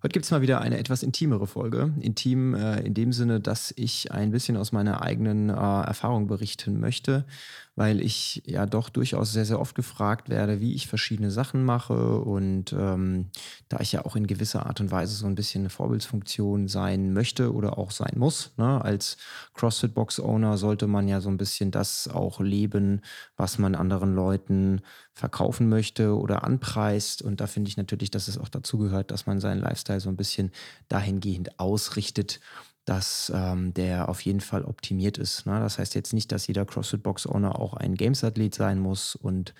Heute gibt es mal wieder eine etwas intimere Folge. Intim äh, in dem Sinne, dass ich ein bisschen aus meiner eigenen äh, Erfahrung berichten möchte, weil ich ja doch durchaus sehr, sehr oft gefragt werde, wie ich verschiedene Sachen mache. Und ähm, da ich ja auch in gewisser Art und Weise so ein bisschen eine Vorbildsfunktion sein möchte oder auch sein muss, ne? als CrossFit-Box-Owner sollte man ja so ein bisschen das auch leben, was man anderen Leuten verkaufen möchte oder anpreist. Und da finde ich natürlich, dass es auch dazu gehört, dass man seinen Lifestyle so ein bisschen dahingehend ausrichtet dass ähm, der auf jeden Fall optimiert ist. Ne? Das heißt jetzt nicht, dass jeder CrossFit-Box-Owner auch ein Games-Athlet sein muss und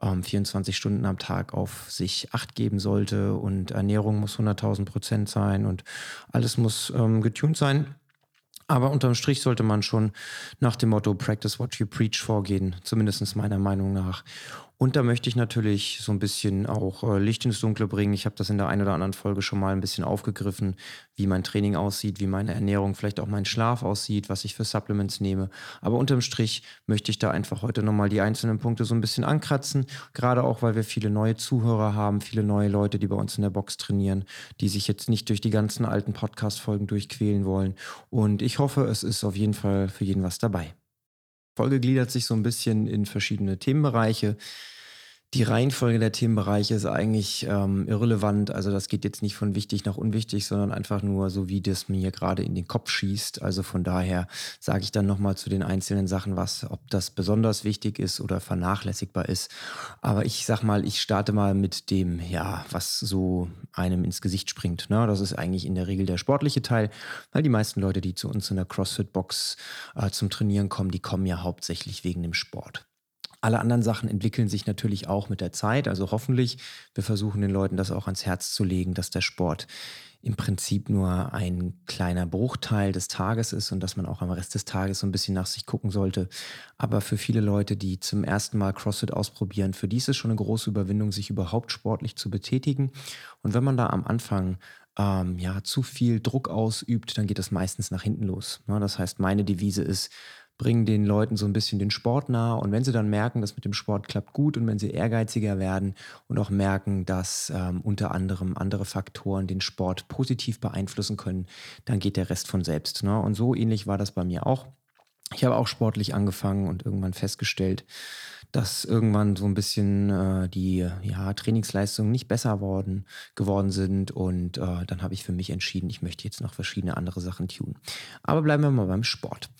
ähm, 24 Stunden am Tag auf sich Acht geben sollte und Ernährung muss 100.000 Prozent sein und alles muss ähm, getuned sein. Aber unterm Strich sollte man schon nach dem Motto Practice what you preach vorgehen, zumindest meiner Meinung nach. Und da möchte ich natürlich so ein bisschen auch äh, Licht ins Dunkle bringen. Ich habe das in der einen oder anderen Folge schon mal ein bisschen aufgegriffen, wie mein Training aussieht, wie meine Ernährung, vielleicht auch mein Schlaf aussieht, was ich für Supplements nehme. Aber unterm Strich möchte ich da einfach heute nochmal die einzelnen Punkte so ein bisschen ankratzen. Gerade auch, weil wir viele neue Zuhörer haben, viele neue Leute, die bei uns in der Box trainieren, die sich jetzt nicht durch die ganzen alten Podcast-Folgen durchquälen wollen. Und ich hoffe, es ist auf jeden Fall für jeden was dabei. Folge gliedert sich so ein bisschen in verschiedene Themenbereiche. Die Reihenfolge der Themenbereiche ist eigentlich ähm, irrelevant. Also das geht jetzt nicht von wichtig nach unwichtig, sondern einfach nur so, wie das mir gerade in den Kopf schießt. Also von daher sage ich dann nochmal zu den einzelnen Sachen was, ob das besonders wichtig ist oder vernachlässigbar ist. Aber ich sag mal, ich starte mal mit dem, ja, was so einem ins Gesicht springt. Ne? Das ist eigentlich in der Regel der sportliche Teil, weil die meisten Leute, die zu uns in der CrossFit-Box äh, zum Trainieren kommen, die kommen ja hauptsächlich wegen dem Sport. Alle anderen Sachen entwickeln sich natürlich auch mit der Zeit. Also hoffentlich, wir versuchen den Leuten das auch ans Herz zu legen, dass der Sport im Prinzip nur ein kleiner Bruchteil des Tages ist und dass man auch am Rest des Tages so ein bisschen nach sich gucken sollte. Aber für viele Leute, die zum ersten Mal CrossFit ausprobieren, für die ist es schon eine große Überwindung, sich überhaupt sportlich zu betätigen. Und wenn man da am Anfang ähm, ja zu viel Druck ausübt, dann geht das meistens nach hinten los. Ne? Das heißt, meine Devise ist, bringen den Leuten so ein bisschen den Sport nahe. Und wenn sie dann merken, dass mit dem Sport klappt gut und wenn sie ehrgeiziger werden und auch merken, dass ähm, unter anderem andere Faktoren den Sport positiv beeinflussen können, dann geht der Rest von selbst. Ne? Und so ähnlich war das bei mir auch. Ich habe auch sportlich angefangen und irgendwann festgestellt, dass irgendwann so ein bisschen äh, die ja, Trainingsleistungen nicht besser worden, geworden sind. Und äh, dann habe ich für mich entschieden, ich möchte jetzt noch verschiedene andere Sachen tun. Aber bleiben wir mal beim Sport.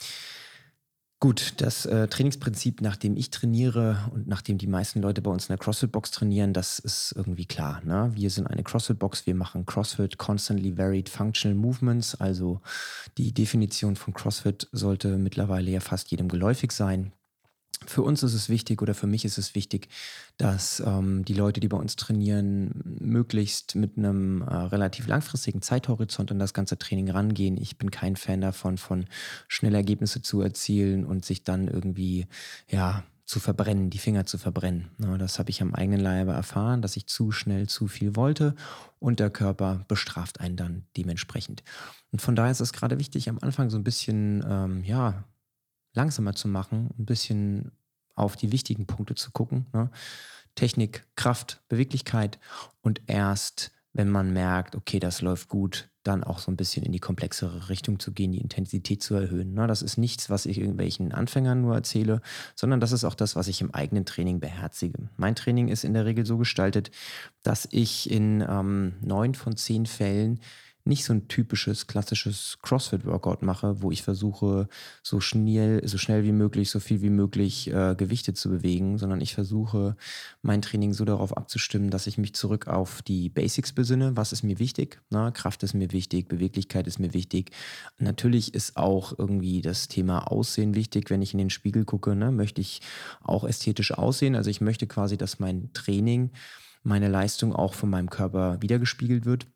Gut, das äh, Trainingsprinzip, nach dem ich trainiere und nachdem die meisten Leute bei uns in der CrossFit-Box trainieren, das ist irgendwie klar. Ne? Wir sind eine CrossFit-Box, wir machen CrossFit Constantly Varied Functional Movements. Also die Definition von CrossFit sollte mittlerweile ja fast jedem geläufig sein. Für uns ist es wichtig oder für mich ist es wichtig, dass ähm, die Leute, die bei uns trainieren, möglichst mit einem äh, relativ langfristigen Zeithorizont an das ganze Training rangehen. Ich bin kein Fan davon, von schnell Ergebnisse zu erzielen und sich dann irgendwie, ja, zu verbrennen, die Finger zu verbrennen. Ja, das habe ich am eigenen Leibe erfahren, dass ich zu schnell zu viel wollte und der Körper bestraft einen dann dementsprechend. Und von daher ist es gerade wichtig, am Anfang so ein bisschen, ähm, ja, langsamer zu machen, ein bisschen auf die wichtigen Punkte zu gucken. Ne? Technik, Kraft, Beweglichkeit und erst, wenn man merkt, okay, das läuft gut, dann auch so ein bisschen in die komplexere Richtung zu gehen, die Intensität zu erhöhen. Ne? Das ist nichts, was ich irgendwelchen Anfängern nur erzähle, sondern das ist auch das, was ich im eigenen Training beherzige. Mein Training ist in der Regel so gestaltet, dass ich in ähm, neun von zehn Fällen nicht so ein typisches, klassisches CrossFit-Workout mache, wo ich versuche, so schnell, so schnell wie möglich, so viel wie möglich äh, Gewichte zu bewegen, sondern ich versuche, mein Training so darauf abzustimmen, dass ich mich zurück auf die Basics besinne. Was ist mir wichtig? Na, Kraft ist mir wichtig, Beweglichkeit ist mir wichtig. Natürlich ist auch irgendwie das Thema Aussehen wichtig. Wenn ich in den Spiegel gucke, ne, möchte ich auch ästhetisch aussehen. Also ich möchte quasi, dass mein Training, meine Leistung auch von meinem Körper wiedergespiegelt wird.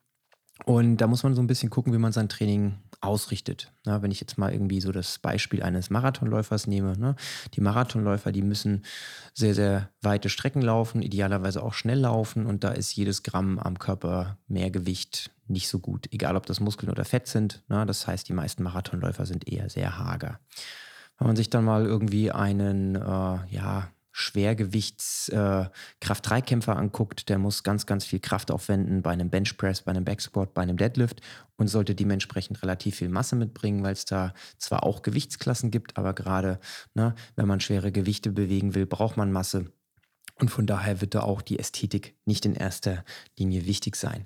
Und da muss man so ein bisschen gucken, wie man sein Training ausrichtet. Ja, wenn ich jetzt mal irgendwie so das Beispiel eines Marathonläufers nehme. Ne? Die Marathonläufer, die müssen sehr, sehr weite Strecken laufen, idealerweise auch schnell laufen. Und da ist jedes Gramm am Körper mehr Gewicht nicht so gut, egal ob das Muskeln oder Fett sind. Ne? Das heißt, die meisten Marathonläufer sind eher sehr hager. Wenn man sich dann mal irgendwie einen, äh, ja, Schwergewichts-Kraft-3-Kämpfer äh, anguckt, der muss ganz, ganz viel Kraft aufwenden bei einem Benchpress, bei einem Backsquat, bei einem Deadlift und sollte dementsprechend relativ viel Masse mitbringen, weil es da zwar auch Gewichtsklassen gibt, aber gerade ne, wenn man schwere Gewichte bewegen will, braucht man Masse. Und von daher wird da auch die Ästhetik nicht in erster Linie wichtig sein.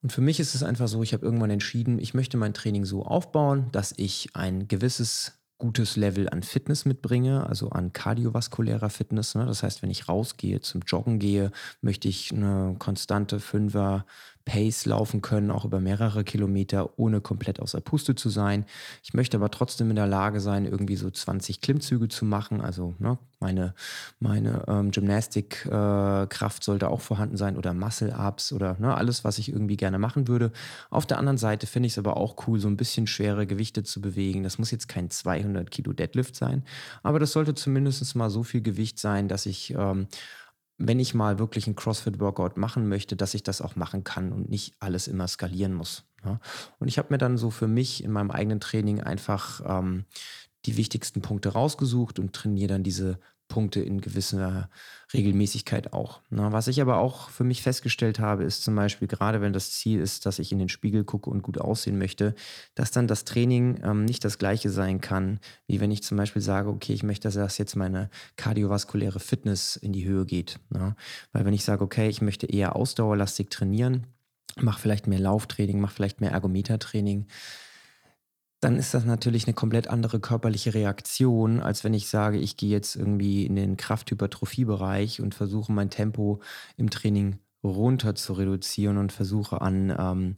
Und für mich ist es einfach so, ich habe irgendwann entschieden, ich möchte mein Training so aufbauen, dass ich ein gewisses gutes Level an Fitness mitbringe, also an kardiovaskulärer Fitness. Ne? Das heißt, wenn ich rausgehe, zum Joggen gehe, möchte ich eine konstante Fünfer Pace laufen können, auch über mehrere Kilometer, ohne komplett außer Puste zu sein. Ich möchte aber trotzdem in der Lage sein, irgendwie so 20 Klimmzüge zu machen. Also ne, meine, meine ähm, Gymnastikkraft äh, sollte auch vorhanden sein oder Muscle-Ups oder ne, alles, was ich irgendwie gerne machen würde. Auf der anderen Seite finde ich es aber auch cool, so ein bisschen schwere Gewichte zu bewegen. Das muss jetzt kein 200 Kilo Deadlift sein, aber das sollte zumindest mal so viel Gewicht sein, dass ich... Ähm, wenn ich mal wirklich einen CrossFit-Workout machen möchte, dass ich das auch machen kann und nicht alles immer skalieren muss. Ja. Und ich habe mir dann so für mich in meinem eigenen Training einfach ähm, die wichtigsten Punkte rausgesucht und trainiere dann diese Punkte in gewisser Regelmäßigkeit auch. Na, was ich aber auch für mich festgestellt habe, ist zum Beispiel, gerade wenn das Ziel ist, dass ich in den Spiegel gucke und gut aussehen möchte, dass dann das Training ähm, nicht das gleiche sein kann, wie wenn ich zum Beispiel sage, okay, ich möchte, dass jetzt meine kardiovaskuläre Fitness in die Höhe geht. Na? Weil wenn ich sage, okay, ich möchte eher ausdauerlastig trainieren, mache vielleicht mehr Lauftraining, mache vielleicht mehr Ergometertraining, dann ist das natürlich eine komplett andere körperliche Reaktion, als wenn ich sage, ich gehe jetzt irgendwie in den Krafthypertrophiebereich und versuche mein Tempo im Training runter zu reduzieren und versuche an ähm,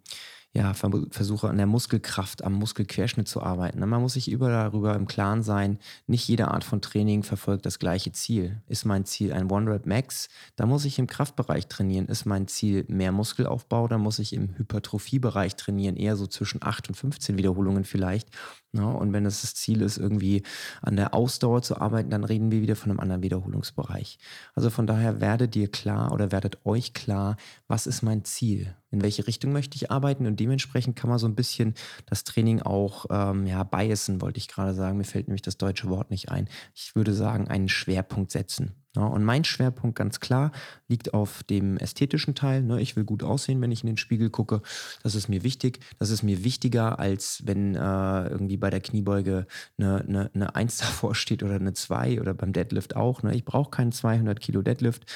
ja, versuche an der Muskelkraft, am Muskelquerschnitt zu arbeiten. Man muss sich über darüber im Klaren sein, nicht jede Art von Training verfolgt das gleiche Ziel. Ist mein Ziel ein One-Rep Max, da muss ich im Kraftbereich trainieren. Ist mein Ziel mehr Muskelaufbau, da muss ich im Hypertrophiebereich trainieren, eher so zwischen 8 und 15 Wiederholungen vielleicht. Ja, und wenn es das Ziel ist, irgendwie an der Ausdauer zu arbeiten, dann reden wir wieder von einem anderen Wiederholungsbereich. Also von daher werdet dir klar oder werdet euch klar, was ist mein Ziel? In welche Richtung möchte ich arbeiten? Und dementsprechend kann man so ein bisschen das Training auch ähm, ja, biasen, wollte ich gerade sagen. Mir fällt nämlich das deutsche Wort nicht ein. Ich würde sagen, einen Schwerpunkt setzen. Ja, und mein Schwerpunkt ganz klar liegt auf dem ästhetischen Teil. Ne? Ich will gut aussehen, wenn ich in den Spiegel gucke. Das ist mir wichtig. Das ist mir wichtiger, als wenn äh, irgendwie bei der Kniebeuge eine, eine, eine 1 davor steht oder eine 2 oder beim Deadlift auch. Ne? Ich brauche keinen 200 Kilo Deadlift.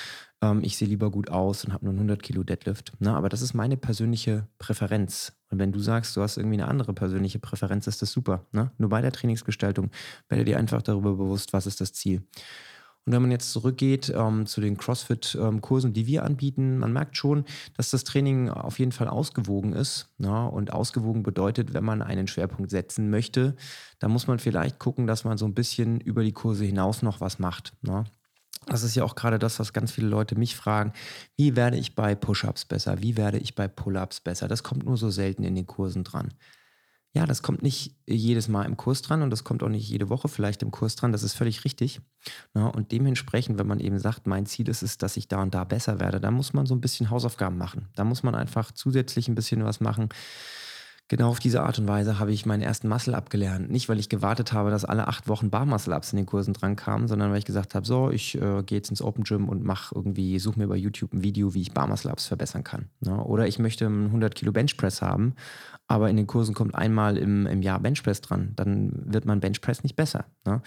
Ähm, ich sehe lieber gut aus und habe nur einen 100 Kilo Deadlift. Ne? Aber das ist meine persönliche Präferenz. Und wenn du sagst, du hast irgendwie eine andere persönliche Präferenz, ist das super. Ne? Nur bei der Trainingsgestaltung werde dir einfach darüber bewusst, was ist das Ziel. Und wenn man jetzt zurückgeht ähm, zu den CrossFit-Kursen, die wir anbieten, man merkt schon, dass das Training auf jeden Fall ausgewogen ist. Ja, und ausgewogen bedeutet, wenn man einen Schwerpunkt setzen möchte, dann muss man vielleicht gucken, dass man so ein bisschen über die Kurse hinaus noch was macht. Ja. Das ist ja auch gerade das, was ganz viele Leute mich fragen. Wie werde ich bei Push-ups besser? Wie werde ich bei Pull-ups besser? Das kommt nur so selten in den Kursen dran. Ja, das kommt nicht jedes Mal im Kurs dran und das kommt auch nicht jede Woche vielleicht im Kurs dran. Das ist völlig richtig. Ja, und dementsprechend, wenn man eben sagt, mein Ziel ist es, dass ich da und da besser werde, dann muss man so ein bisschen Hausaufgaben machen. Da muss man einfach zusätzlich ein bisschen was machen. Genau auf diese Art und Weise habe ich meinen ersten Muscle abgelernt. Nicht, weil ich gewartet habe, dass alle acht Wochen Bar Muscle Ups in den Kursen dran kamen, sondern weil ich gesagt habe, so, ich äh, gehe jetzt ins Open Gym und mache irgendwie, suche mir bei YouTube ein Video, wie ich Bar Muscle Ups verbessern kann. Ne? Oder ich möchte einen 100 Kilo Benchpress haben aber in den Kursen kommt einmal im, im Jahr Benchpress dran, dann wird mein Benchpress nicht besser. Ne?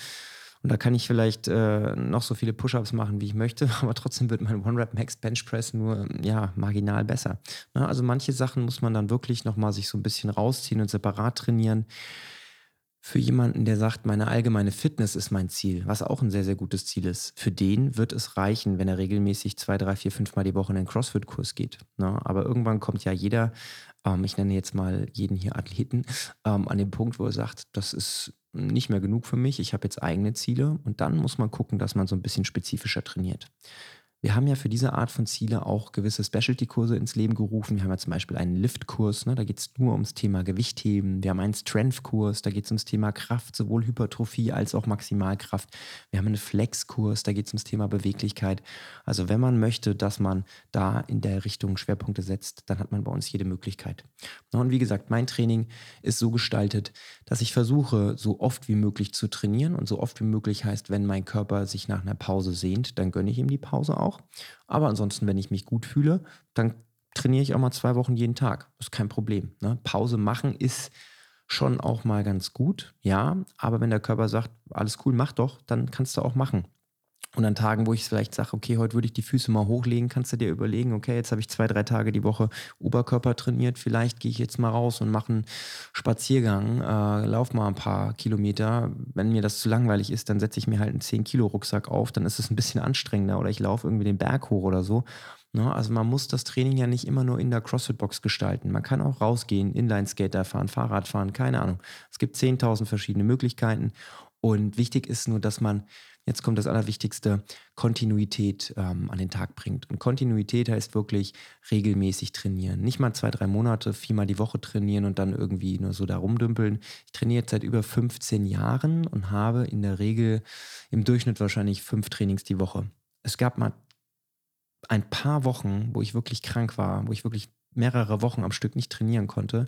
Und da kann ich vielleicht äh, noch so viele Push-Ups machen, wie ich möchte, aber trotzdem wird mein One-Rep-Max Benchpress nur ja, marginal besser. Ne? Also manche Sachen muss man dann wirklich nochmal sich so ein bisschen rausziehen und separat trainieren. Für jemanden, der sagt, meine allgemeine Fitness ist mein Ziel, was auch ein sehr, sehr gutes Ziel ist, für den wird es reichen, wenn er regelmäßig zwei, drei, vier, fünf Mal die Woche in den CrossFit-Kurs geht. Ne? Aber irgendwann kommt ja jeder ähm, ich nenne jetzt mal jeden hier Athleten, ähm, an dem Punkt, wo er sagt, das ist nicht mehr genug für mich, ich habe jetzt eigene Ziele und dann muss man gucken, dass man so ein bisschen spezifischer trainiert. Wir haben ja für diese Art von Ziele auch gewisse Specialty-Kurse ins Leben gerufen. Wir haben ja zum Beispiel einen Lift-Kurs, ne, da geht es nur ums Thema Gewichtheben. Wir haben einen Strength-Kurs, da geht es ums Thema Kraft, sowohl Hypertrophie als auch Maximalkraft. Wir haben einen Flex-Kurs, da geht es ums Thema Beweglichkeit. Also wenn man möchte, dass man da in der Richtung Schwerpunkte setzt, dann hat man bei uns jede Möglichkeit. Und wie gesagt, mein Training ist so gestaltet, dass ich versuche, so oft wie möglich zu trainieren und so oft wie möglich heißt, wenn mein Körper sich nach einer Pause sehnt, dann gönne ich ihm die Pause auch. Aber ansonsten, wenn ich mich gut fühle, dann trainiere ich auch mal zwei Wochen jeden Tag. Das ist kein Problem. Ne? Pause machen ist schon auch mal ganz gut, ja. Aber wenn der Körper sagt, alles cool, mach doch, dann kannst du auch machen. Und an Tagen, wo ich vielleicht sage, okay, heute würde ich die Füße mal hochlegen, kannst du dir überlegen, okay, jetzt habe ich zwei, drei Tage die Woche Oberkörper trainiert, vielleicht gehe ich jetzt mal raus und mache einen Spaziergang, äh, lauf mal ein paar Kilometer. Wenn mir das zu langweilig ist, dann setze ich mir halt einen 10-Kilo-Rucksack auf, dann ist es ein bisschen anstrengender oder ich laufe irgendwie den Berg hoch oder so. Ne? Also man muss das Training ja nicht immer nur in der CrossFit-Box gestalten. Man kann auch rausgehen, Inline-Skater fahren, Fahrrad fahren, keine Ahnung. Es gibt 10.000 verschiedene Möglichkeiten und wichtig ist nur, dass man Jetzt kommt das Allerwichtigste, Kontinuität ähm, an den Tag bringt. Und Kontinuität heißt wirklich regelmäßig trainieren. Nicht mal zwei, drei Monate, viermal die Woche trainieren und dann irgendwie nur so da rumdümpeln. Ich trainiere jetzt seit über 15 Jahren und habe in der Regel im Durchschnitt wahrscheinlich fünf Trainings die Woche. Es gab mal ein paar Wochen, wo ich wirklich krank war, wo ich wirklich mehrere Wochen am Stück nicht trainieren konnte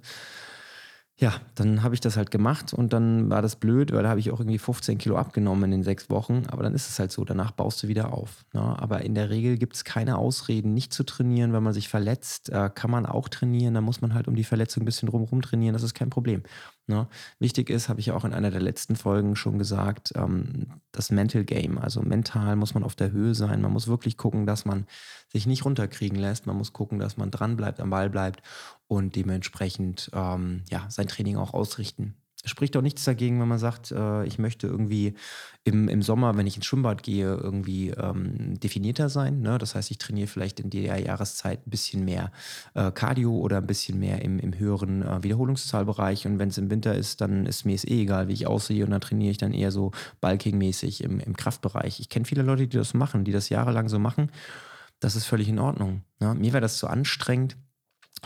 ja, dann habe ich das halt gemacht und dann war das blöd, weil da habe ich auch irgendwie 15 Kilo abgenommen in den sechs Wochen. Aber dann ist es halt so, danach baust du wieder auf. Ne? Aber in der Regel gibt es keine Ausreden, nicht zu trainieren. Wenn man sich verletzt, äh, kann man auch trainieren. Da muss man halt um die Verletzung ein bisschen drumherum trainieren. Das ist kein Problem. Ne? Wichtig ist, habe ich ja auch in einer der letzten Folgen schon gesagt, ähm, das Mental Game. Also mental muss man auf der Höhe sein. Man muss wirklich gucken, dass man sich nicht runterkriegen lässt. Man muss gucken, dass man dran bleibt, am Ball bleibt und dementsprechend ähm, ja, sein Training auch ausrichten. Es spricht auch nichts dagegen, wenn man sagt, äh, ich möchte irgendwie im, im Sommer, wenn ich ins Schwimmbad gehe, irgendwie ähm, definierter sein. Ne? Das heißt, ich trainiere vielleicht in der Jahreszeit ein bisschen mehr äh, Cardio oder ein bisschen mehr im, im höheren äh, Wiederholungszahlbereich. Und wenn es im Winter ist, dann ist mir es eh egal, wie ich aussehe. Und dann trainiere ich dann eher so bulking-mäßig im, im Kraftbereich. Ich kenne viele Leute, die das machen, die das jahrelang so machen. Das ist völlig in Ordnung. Ne? Mir wäre das zu anstrengend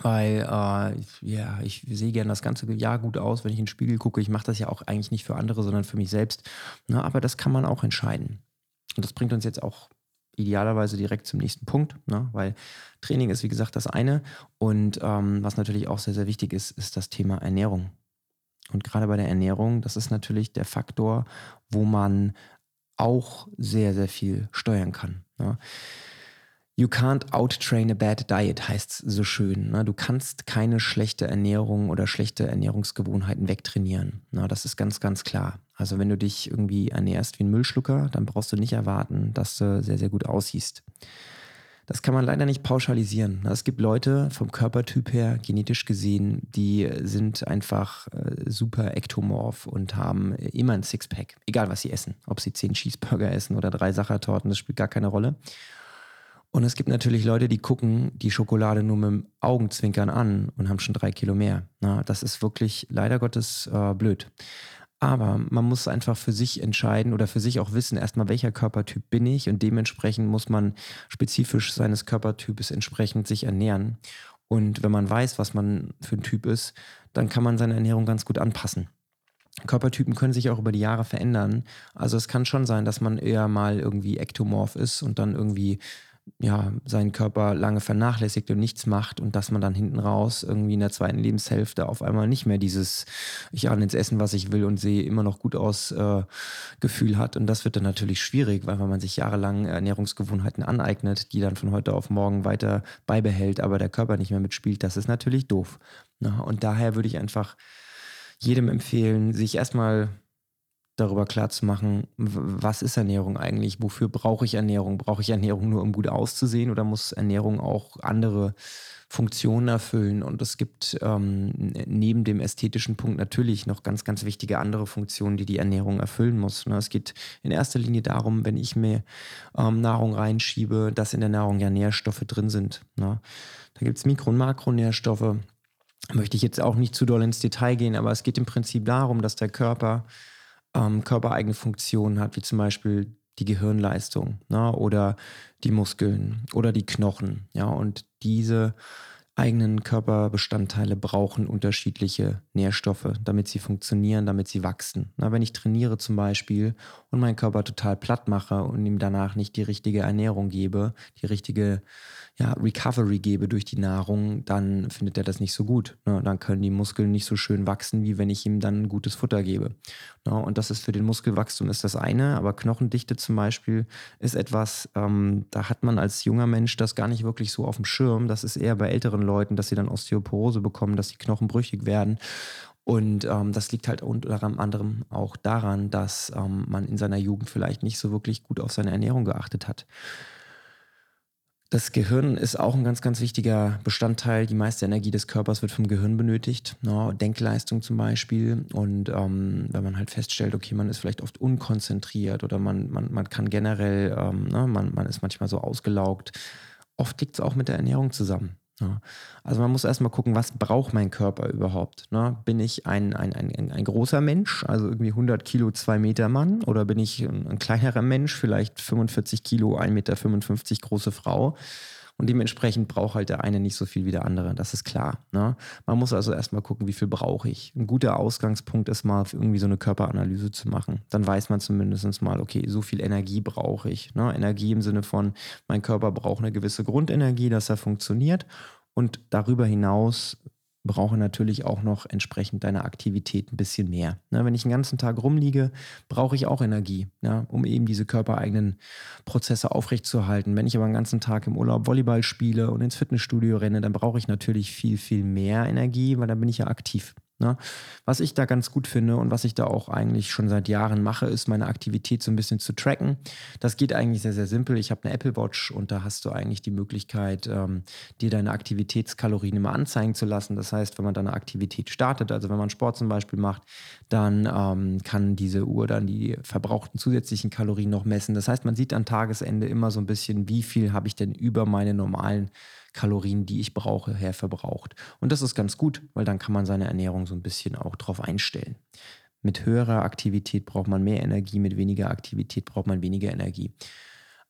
weil äh, ja, ich sehe gerne das ganze Jahr gut aus, wenn ich in den Spiegel gucke. Ich mache das ja auch eigentlich nicht für andere, sondern für mich selbst. Na, aber das kann man auch entscheiden. Und das bringt uns jetzt auch idealerweise direkt zum nächsten Punkt, ne? weil Training ist, wie gesagt, das eine. Und ähm, was natürlich auch sehr, sehr wichtig ist, ist das Thema Ernährung. Und gerade bei der Ernährung, das ist natürlich der Faktor, wo man auch sehr, sehr viel steuern kann. Ne? You can't outtrain a bad diet heißt es so schön. Ne? Du kannst keine schlechte Ernährung oder schlechte Ernährungsgewohnheiten wegtrainieren. Ne? Das ist ganz, ganz klar. Also wenn du dich irgendwie ernährst wie ein Müllschlucker, dann brauchst du nicht erwarten, dass du sehr, sehr gut aussiehst. Das kann man leider nicht pauschalisieren. Ne? Es gibt Leute vom Körpertyp her, genetisch gesehen, die sind einfach äh, super ektomorph und haben immer ein Sixpack, egal was sie essen. Ob sie zehn Cheeseburger essen oder drei Sachertorten, das spielt gar keine Rolle. Und es gibt natürlich Leute, die gucken die Schokolade nur mit dem Augenzwinkern an und haben schon drei Kilo mehr. Na, das ist wirklich leider Gottes äh, blöd. Aber man muss einfach für sich entscheiden oder für sich auch wissen, erstmal, welcher Körpertyp bin ich und dementsprechend muss man spezifisch seines Körpertypes entsprechend sich ernähren. Und wenn man weiß, was man für ein Typ ist, dann kann man seine Ernährung ganz gut anpassen. Körpertypen können sich auch über die Jahre verändern. Also es kann schon sein, dass man eher mal irgendwie ektomorph ist und dann irgendwie ja, seinen Körper lange vernachlässigt und nichts macht und dass man dann hinten raus irgendwie in der zweiten Lebenshälfte auf einmal nicht mehr dieses, ich ahne ins Essen, was ich will und sehe immer noch gut aus, äh, Gefühl hat. Und das wird dann natürlich schwierig, weil wenn man sich jahrelang Ernährungsgewohnheiten aneignet, die dann von heute auf morgen weiter beibehält, aber der Körper nicht mehr mitspielt, das ist natürlich doof. Na, und daher würde ich einfach jedem empfehlen, sich erstmal darüber klar zu machen, was ist Ernährung eigentlich? Wofür brauche ich Ernährung? Brauche ich Ernährung nur, um gut auszusehen oder muss Ernährung auch andere Funktionen erfüllen? Und es gibt ähm, neben dem ästhetischen Punkt natürlich noch ganz, ganz wichtige andere Funktionen, die die Ernährung erfüllen muss. Ne? Es geht in erster Linie darum, wenn ich mir ähm, Nahrung reinschiebe, dass in der Nahrung ja Nährstoffe drin sind. Ne? Da gibt es Mikro- und Makronährstoffe. Möchte ich jetzt auch nicht zu doll ins Detail gehen, aber es geht im Prinzip darum, dass der Körper ähm, körpereigene Funktionen hat, wie zum Beispiel die Gehirnleistung ne? oder die Muskeln oder die Knochen. Ja, und diese eigenen Körperbestandteile brauchen unterschiedliche Nährstoffe, damit sie funktionieren, damit sie wachsen. Na, wenn ich trainiere zum Beispiel und meinen Körper total platt mache und ihm danach nicht die richtige Ernährung gebe, die richtige ja, Recovery gebe durch die Nahrung, dann findet er das nicht so gut. Ne? Dann können die Muskeln nicht so schön wachsen, wie wenn ich ihm dann gutes Futter gebe. Ne? Und das ist für den Muskelwachstum ist das eine, aber Knochendichte zum Beispiel ist etwas, ähm, da hat man als junger Mensch das gar nicht wirklich so auf dem Schirm. Das ist eher bei älteren Leuten, dass sie dann Osteoporose bekommen, dass die Knochen brüchig werden. Und ähm, das liegt halt unter anderem auch daran, dass ähm, man in seiner Jugend vielleicht nicht so wirklich gut auf seine Ernährung geachtet hat. Das Gehirn ist auch ein ganz, ganz wichtiger Bestandteil. Die meiste Energie des Körpers wird vom Gehirn benötigt. Ne? Denkleistung zum Beispiel. Und ähm, wenn man halt feststellt, okay, man ist vielleicht oft unkonzentriert oder man, man, man kann generell, ähm, ne, man, man ist manchmal so ausgelaugt. Oft liegt es auch mit der Ernährung zusammen. Ja. Also man muss erstmal gucken, was braucht mein Körper überhaupt? Ne? Bin ich ein, ein, ein, ein großer Mensch, also irgendwie 100 Kilo, 2 Meter Mann? Oder bin ich ein, ein kleinerer Mensch, vielleicht 45 Kilo, 1,55 Meter große Frau? Und dementsprechend braucht halt der eine nicht so viel wie der andere. Das ist klar. Ne? Man muss also erstmal gucken, wie viel brauche ich. Ein guter Ausgangspunkt ist mal, irgendwie so eine Körperanalyse zu machen. Dann weiß man zumindest mal, okay, so viel Energie brauche ich. Ne? Energie im Sinne von, mein Körper braucht eine gewisse Grundenergie, dass er funktioniert. Und darüber hinaus brauche natürlich auch noch entsprechend deiner Aktivität ein bisschen mehr. Ne, wenn ich den ganzen Tag rumliege, brauche ich auch Energie, ja, um eben diese körpereigenen Prozesse aufrechtzuerhalten. Wenn ich aber den ganzen Tag im Urlaub Volleyball spiele und ins Fitnessstudio renne, dann brauche ich natürlich viel, viel mehr Energie, weil dann bin ich ja aktiv. Ne? Was ich da ganz gut finde und was ich da auch eigentlich schon seit Jahren mache, ist meine Aktivität so ein bisschen zu tracken. Das geht eigentlich sehr, sehr simpel. Ich habe eine Apple Watch und da hast du eigentlich die Möglichkeit, ähm, dir deine Aktivitätskalorien immer anzeigen zu lassen. Das heißt, wenn man dann eine Aktivität startet, also wenn man Sport zum Beispiel macht, dann ähm, kann diese Uhr dann die verbrauchten zusätzlichen Kalorien noch messen. Das heißt, man sieht am Tagesende immer so ein bisschen, wie viel habe ich denn über meine normalen Kalorien, die ich brauche, her verbraucht. Und das ist ganz gut, weil dann kann man seine Ernährung so ein bisschen auch drauf einstellen. Mit höherer Aktivität braucht man mehr Energie, mit weniger Aktivität braucht man weniger Energie.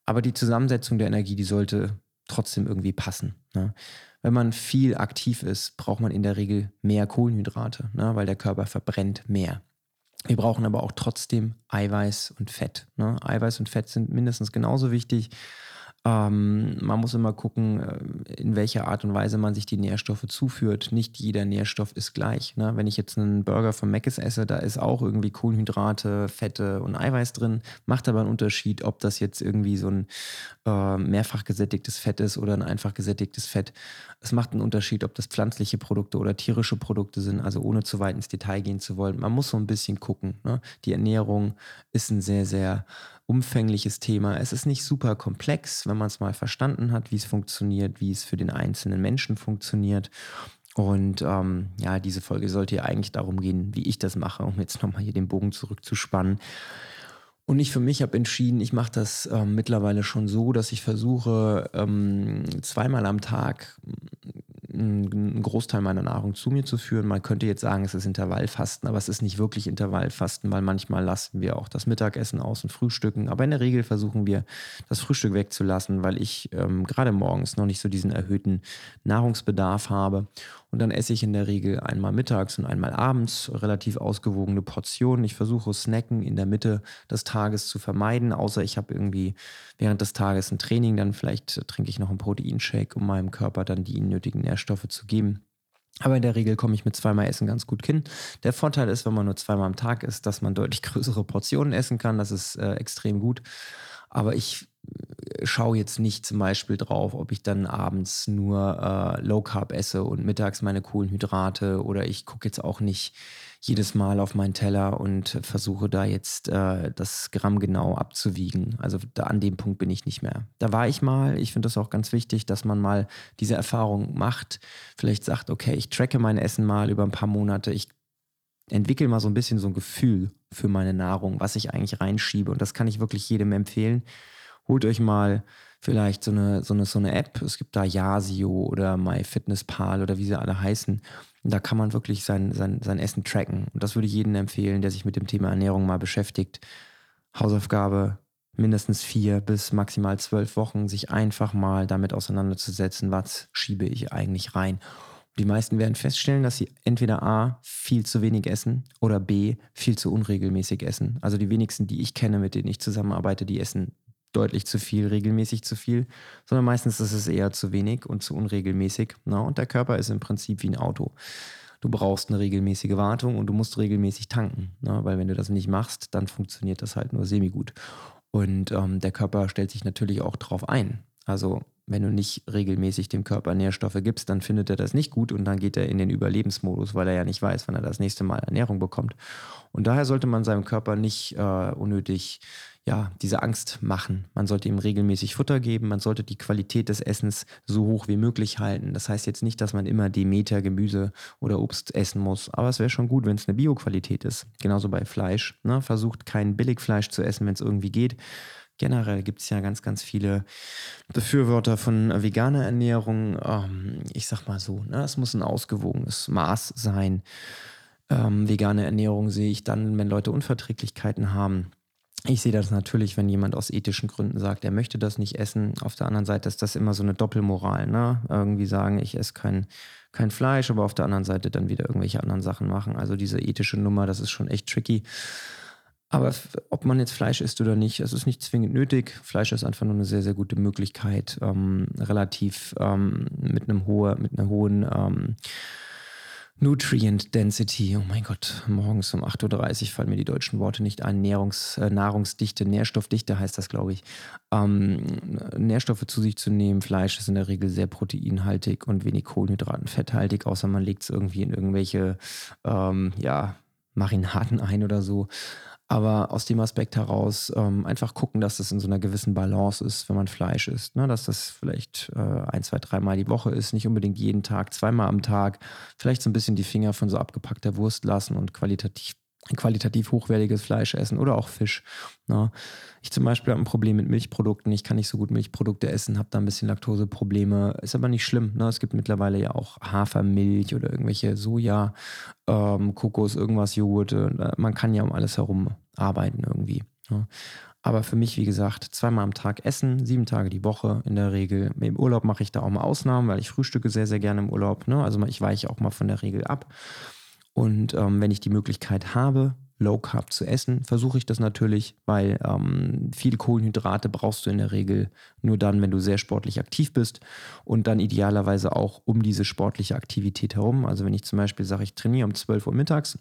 Aber die Zusammensetzung der Energie, die sollte trotzdem irgendwie passen. Ne? Wenn man viel aktiv ist, braucht man in der Regel mehr Kohlenhydrate, ne? weil der Körper verbrennt mehr. Wir brauchen aber auch trotzdem Eiweiß und Fett. Ne? Eiweiß und Fett sind mindestens genauso wichtig. Ähm, man muss immer gucken, äh, in welcher Art und Weise man sich die Nährstoffe zuführt. Nicht jeder Nährstoff ist gleich. Ne? Wenn ich jetzt einen Burger von Mc's esse, da ist auch irgendwie Kohlenhydrate, Fette und Eiweiß drin. Macht aber einen Unterschied, ob das jetzt irgendwie so ein äh, mehrfach gesättigtes Fett ist oder ein einfach gesättigtes Fett. Es macht einen Unterschied, ob das pflanzliche Produkte oder tierische Produkte sind, also ohne zu weit ins Detail gehen zu wollen. Man muss so ein bisschen gucken. Ne? Die Ernährung ist ein sehr, sehr umfängliches Thema. Es ist nicht super komplex, wenn man es mal verstanden hat, wie es funktioniert, wie es für den einzelnen Menschen funktioniert. Und ähm, ja, diese Folge sollte ja eigentlich darum gehen, wie ich das mache, um jetzt nochmal hier den Bogen zurückzuspannen. Und ich für mich habe entschieden, ich mache das ähm, mittlerweile schon so, dass ich versuche, ähm, zweimal am Tag einen Großteil meiner Nahrung zu mir zu führen. Man könnte jetzt sagen, es ist Intervallfasten, aber es ist nicht wirklich Intervallfasten, weil manchmal lassen wir auch das Mittagessen aus und frühstücken. Aber in der Regel versuchen wir, das Frühstück wegzulassen, weil ich ähm, gerade morgens noch nicht so diesen erhöhten Nahrungsbedarf habe. Und dann esse ich in der Regel einmal mittags und einmal abends relativ ausgewogene Portionen. Ich versuche Snacken in der Mitte des Tages zu vermeiden, außer ich habe irgendwie während des Tages ein Training, dann vielleicht trinke ich noch einen Proteinshake, um meinem Körper dann die nötigen Nährstoffe zu geben. Aber in der Regel komme ich mit zweimal Essen ganz gut hin. Der Vorteil ist, wenn man nur zweimal am Tag isst, dass man deutlich größere Portionen essen kann. Das ist äh, extrem gut. Aber ich schaue jetzt nicht zum Beispiel drauf, ob ich dann abends nur äh, Low Carb esse und mittags meine Kohlenhydrate oder ich gucke jetzt auch nicht jedes Mal auf meinen Teller und versuche da jetzt äh, das Gramm genau abzuwiegen. Also da, an dem Punkt bin ich nicht mehr. Da war ich mal. Ich finde das auch ganz wichtig, dass man mal diese Erfahrung macht. Vielleicht sagt, okay, ich tracke mein Essen mal über ein paar Monate. Ich entwickle mal so ein bisschen so ein Gefühl für meine Nahrung, was ich eigentlich reinschiebe. Und das kann ich wirklich jedem empfehlen holt euch mal vielleicht so eine, so eine, so eine App. Es gibt da Yasio oder MyFitnessPal oder wie sie alle heißen. Da kann man wirklich sein, sein, sein Essen tracken. Und das würde ich jedem empfehlen, der sich mit dem Thema Ernährung mal beschäftigt. Hausaufgabe, mindestens vier bis maximal zwölf Wochen sich einfach mal damit auseinanderzusetzen, was schiebe ich eigentlich rein. Die meisten werden feststellen, dass sie entweder A, viel zu wenig essen oder B, viel zu unregelmäßig essen. Also die wenigsten, die ich kenne, mit denen ich zusammenarbeite, die essen deutlich zu viel, regelmäßig zu viel, sondern meistens ist es eher zu wenig und zu unregelmäßig. Na? Und der Körper ist im Prinzip wie ein Auto. Du brauchst eine regelmäßige Wartung und du musst regelmäßig tanken, na? weil wenn du das nicht machst, dann funktioniert das halt nur semi-gut. Und ähm, der Körper stellt sich natürlich auch drauf ein. Also wenn du nicht regelmäßig dem Körper Nährstoffe gibst, dann findet er das nicht gut und dann geht er in den Überlebensmodus, weil er ja nicht weiß, wann er das nächste Mal Ernährung bekommt. Und daher sollte man seinem Körper nicht äh, unnötig ja, diese Angst machen. Man sollte ihm regelmäßig Futter geben, man sollte die Qualität des Essens so hoch wie möglich halten. Das heißt jetzt nicht, dass man immer Demeter Gemüse oder Obst essen muss, aber es wäre schon gut, wenn es eine Bioqualität ist. Genauso bei Fleisch. Ne? Versucht kein Billigfleisch zu essen, wenn es irgendwie geht. Generell gibt es ja ganz, ganz viele Befürworter von veganer Ernährung. Ähm, ich sag mal so, ne? es muss ein ausgewogenes Maß sein. Ähm, vegane Ernährung sehe ich dann, wenn Leute Unverträglichkeiten haben ich sehe das natürlich, wenn jemand aus ethischen Gründen sagt, er möchte das nicht essen. Auf der anderen Seite ist das immer so eine Doppelmoral. Ne? Irgendwie sagen, ich esse kein, kein Fleisch, aber auf der anderen Seite dann wieder irgendwelche anderen Sachen machen. Also diese ethische Nummer, das ist schon echt tricky. Aber ob man jetzt Fleisch isst oder nicht, es ist nicht zwingend nötig. Fleisch ist einfach nur eine sehr, sehr gute Möglichkeit, ähm, relativ ähm, mit einem hohe, mit einer hohen ähm, Nutrient Density, oh mein Gott, morgens um 8.30 Uhr fallen mir die deutschen Worte nicht ein. Nährungs, äh, Nahrungsdichte, Nährstoffdichte heißt das, glaube ich. Ähm, Nährstoffe zu sich zu nehmen. Fleisch ist in der Regel sehr proteinhaltig und wenig Kohlenhydraten, fetthaltig, außer man legt es irgendwie in irgendwelche ähm, ja, Marinaden ein oder so. Aber aus dem Aspekt heraus ähm, einfach gucken, dass das in so einer gewissen Balance ist, wenn man Fleisch isst. Ne? Dass das vielleicht äh, ein, zwei, dreimal die Woche ist, nicht unbedingt jeden Tag, zweimal am Tag. Vielleicht so ein bisschen die Finger von so abgepackter Wurst lassen und qualitativ qualitativ hochwertiges Fleisch essen oder auch Fisch. Ne? Ich zum Beispiel habe ein Problem mit Milchprodukten. Ich kann nicht so gut Milchprodukte essen, habe da ein bisschen Laktoseprobleme. Ist aber nicht schlimm. Ne? Es gibt mittlerweile ja auch Hafermilch oder irgendwelche Soja, ähm, Kokos, irgendwas, Joghurt. Man kann ja um alles herum arbeiten irgendwie. Ne? Aber für mich, wie gesagt, zweimal am Tag essen, sieben Tage die Woche in der Regel. Im Urlaub mache ich da auch mal Ausnahmen, weil ich frühstücke sehr, sehr gerne im Urlaub. Ne? Also ich weiche auch mal von der Regel ab. Und ähm, wenn ich die Möglichkeit habe, Low Carb zu essen, versuche ich das natürlich, weil ähm, viele Kohlenhydrate brauchst du in der Regel nur dann, wenn du sehr sportlich aktiv bist und dann idealerweise auch um diese sportliche Aktivität herum. Also wenn ich zum Beispiel sage, ich trainiere um 12 Uhr mittags,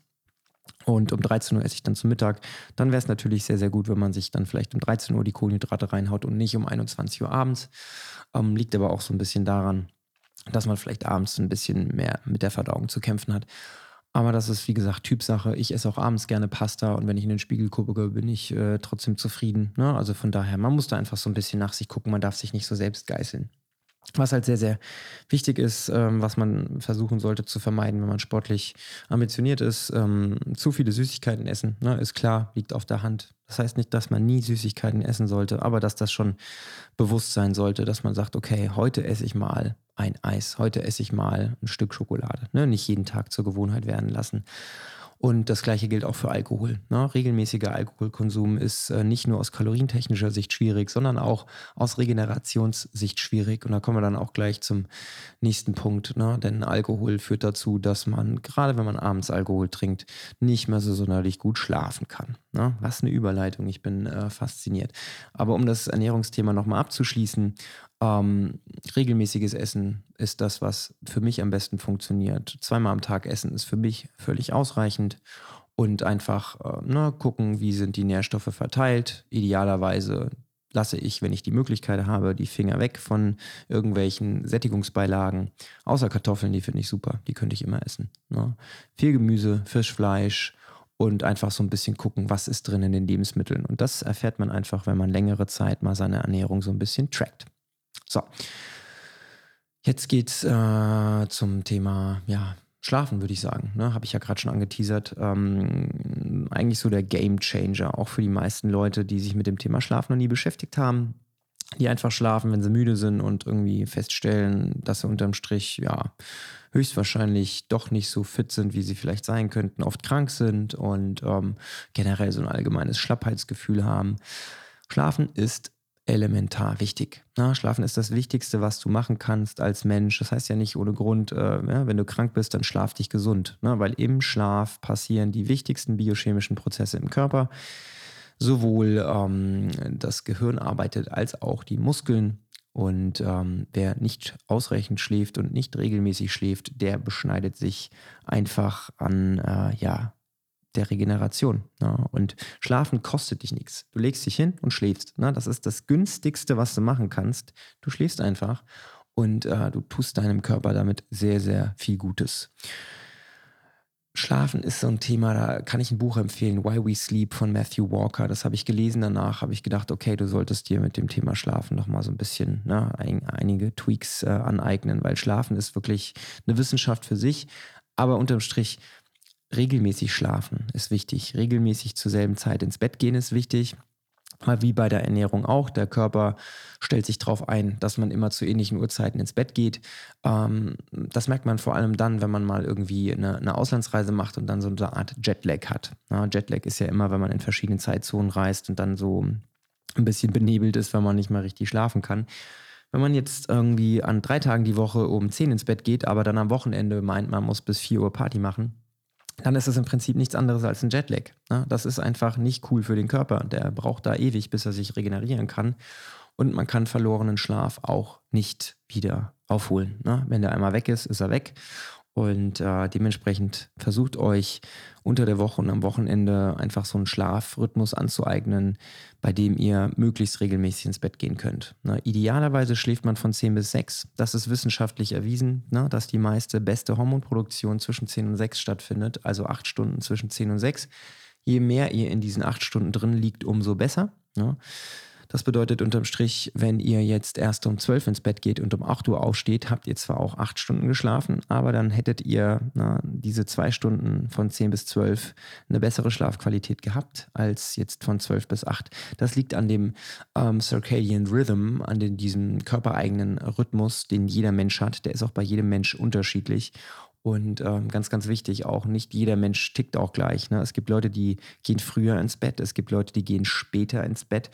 und um 13 Uhr esse ich dann zum Mittag. Dann wäre es natürlich sehr, sehr gut, wenn man sich dann vielleicht um 13 Uhr die Kohlenhydrate reinhaut und nicht um 21 Uhr abends. Ähm, liegt aber auch so ein bisschen daran, dass man vielleicht abends ein bisschen mehr mit der Verdauung zu kämpfen hat. Aber das ist, wie gesagt, Typsache. Ich esse auch abends gerne Pasta und wenn ich in den Spiegel gucke, bin ich äh, trotzdem zufrieden. Ne? Also von daher, man muss da einfach so ein bisschen nach sich gucken. Man darf sich nicht so selbst geißeln. Was halt sehr, sehr wichtig ist, ähm, was man versuchen sollte zu vermeiden, wenn man sportlich ambitioniert ist, ähm, zu viele Süßigkeiten essen, ne, ist klar, liegt auf der Hand. Das heißt nicht, dass man nie Süßigkeiten essen sollte, aber dass das schon bewusst sein sollte, dass man sagt, okay, heute esse ich mal ein Eis, heute esse ich mal ein Stück Schokolade. Ne? Nicht jeden Tag zur Gewohnheit werden lassen. Und das gleiche gilt auch für Alkohol. Ne? Regelmäßiger Alkoholkonsum ist äh, nicht nur aus kalorientechnischer Sicht schwierig, sondern auch aus Regenerationssicht schwierig. Und da kommen wir dann auch gleich zum nächsten Punkt. Ne? Denn Alkohol führt dazu, dass man, gerade wenn man abends Alkohol trinkt, nicht mehr so sonderlich gut schlafen kann. Ne? Was eine Überleitung, ich bin äh, fasziniert. Aber um das Ernährungsthema nochmal abzuschließen, ähm, regelmäßiges Essen ist das, was für mich am besten funktioniert. Zweimal am Tag essen ist für mich völlig ausreichend. Und einfach äh, ne, gucken, wie sind die Nährstoffe verteilt. Idealerweise lasse ich, wenn ich die Möglichkeit habe, die Finger weg von irgendwelchen Sättigungsbeilagen. Außer Kartoffeln, die finde ich super. Die könnte ich immer essen. Ne? Viel Gemüse, Fisch, Fleisch und einfach so ein bisschen gucken, was ist drin in den Lebensmitteln. Und das erfährt man einfach, wenn man längere Zeit mal seine Ernährung so ein bisschen trackt. So. Jetzt geht's äh, zum Thema, ja, Schlafen, würde ich sagen. Ne? Habe ich ja gerade schon angeteasert. Ähm, eigentlich so der Game Changer, auch für die meisten Leute, die sich mit dem Thema Schlafen noch nie beschäftigt haben. Die einfach schlafen, wenn sie müde sind und irgendwie feststellen, dass sie unterm Strich, ja, höchstwahrscheinlich doch nicht so fit sind, wie sie vielleicht sein könnten, oft krank sind und ähm, generell so ein allgemeines Schlappheitsgefühl haben. Schlafen ist elementar wichtig. Na, Schlafen ist das Wichtigste, was du machen kannst als Mensch. Das heißt ja nicht ohne Grund, äh, ja, wenn du krank bist, dann schlaf dich gesund. Ne? Weil im Schlaf passieren die wichtigsten biochemischen Prozesse im Körper. Sowohl ähm, das Gehirn arbeitet als auch die Muskeln. Und ähm, wer nicht ausreichend schläft und nicht regelmäßig schläft, der beschneidet sich einfach an äh, ja, der Regeneration. Ne? Und Schlafen kostet dich nichts. Du legst dich hin und schläfst. Ne? Das ist das günstigste, was du machen kannst. Du schläfst einfach und äh, du tust deinem Körper damit sehr, sehr viel Gutes. Schlafen ist so ein Thema, da kann ich ein Buch empfehlen, Why We Sleep von Matthew Walker. Das habe ich gelesen. Danach habe ich gedacht, okay, du solltest dir mit dem Thema Schlafen nochmal so ein bisschen ne, ein, einige Tweaks äh, aneignen, weil Schlafen ist wirklich eine Wissenschaft für sich. Aber unterm Strich regelmäßig schlafen ist wichtig. Regelmäßig zur selben Zeit ins Bett gehen ist wichtig. Mal wie bei der Ernährung auch. Der Körper stellt sich darauf ein, dass man immer zu ähnlichen Uhrzeiten ins Bett geht. Ähm, das merkt man vor allem dann, wenn man mal irgendwie eine, eine Auslandsreise macht und dann so eine Art Jetlag hat. Ja, Jetlag ist ja immer, wenn man in verschiedenen Zeitzonen reist und dann so ein bisschen benebelt ist, wenn man nicht mal richtig schlafen kann. Wenn man jetzt irgendwie an drei Tagen die Woche um 10 ins Bett geht, aber dann am Wochenende meint, man muss bis 4 Uhr Party machen, dann ist es im Prinzip nichts anderes als ein Jetlag. Ne? Das ist einfach nicht cool für den Körper. Der braucht da ewig, bis er sich regenerieren kann. Und man kann verlorenen Schlaf auch nicht wieder aufholen. Ne? Wenn der einmal weg ist, ist er weg. Und äh, dementsprechend versucht euch unter der Woche und am Wochenende einfach so einen Schlafrhythmus anzueignen, bei dem ihr möglichst regelmäßig ins Bett gehen könnt. Na, idealerweise schläft man von 10 bis 6. Das ist wissenschaftlich erwiesen, na, dass die meiste beste Hormonproduktion zwischen 10 und 6 stattfindet, also 8 Stunden zwischen 10 und 6. Je mehr ihr in diesen 8 Stunden drin liegt, umso besser. Na. Das bedeutet unterm Strich, wenn ihr jetzt erst um 12 ins Bett geht und um 8 Uhr aufsteht, habt ihr zwar auch 8 Stunden geschlafen, aber dann hättet ihr na, diese zwei Stunden von 10 bis 12 eine bessere Schlafqualität gehabt als jetzt von 12 bis 8. Das liegt an dem ähm, Circadian Rhythm, an den, diesem körpereigenen Rhythmus, den jeder Mensch hat. Der ist auch bei jedem Mensch unterschiedlich. Und ähm, ganz, ganz wichtig auch, nicht jeder Mensch tickt auch gleich. Ne? Es gibt Leute, die gehen früher ins Bett, es gibt Leute, die gehen später ins Bett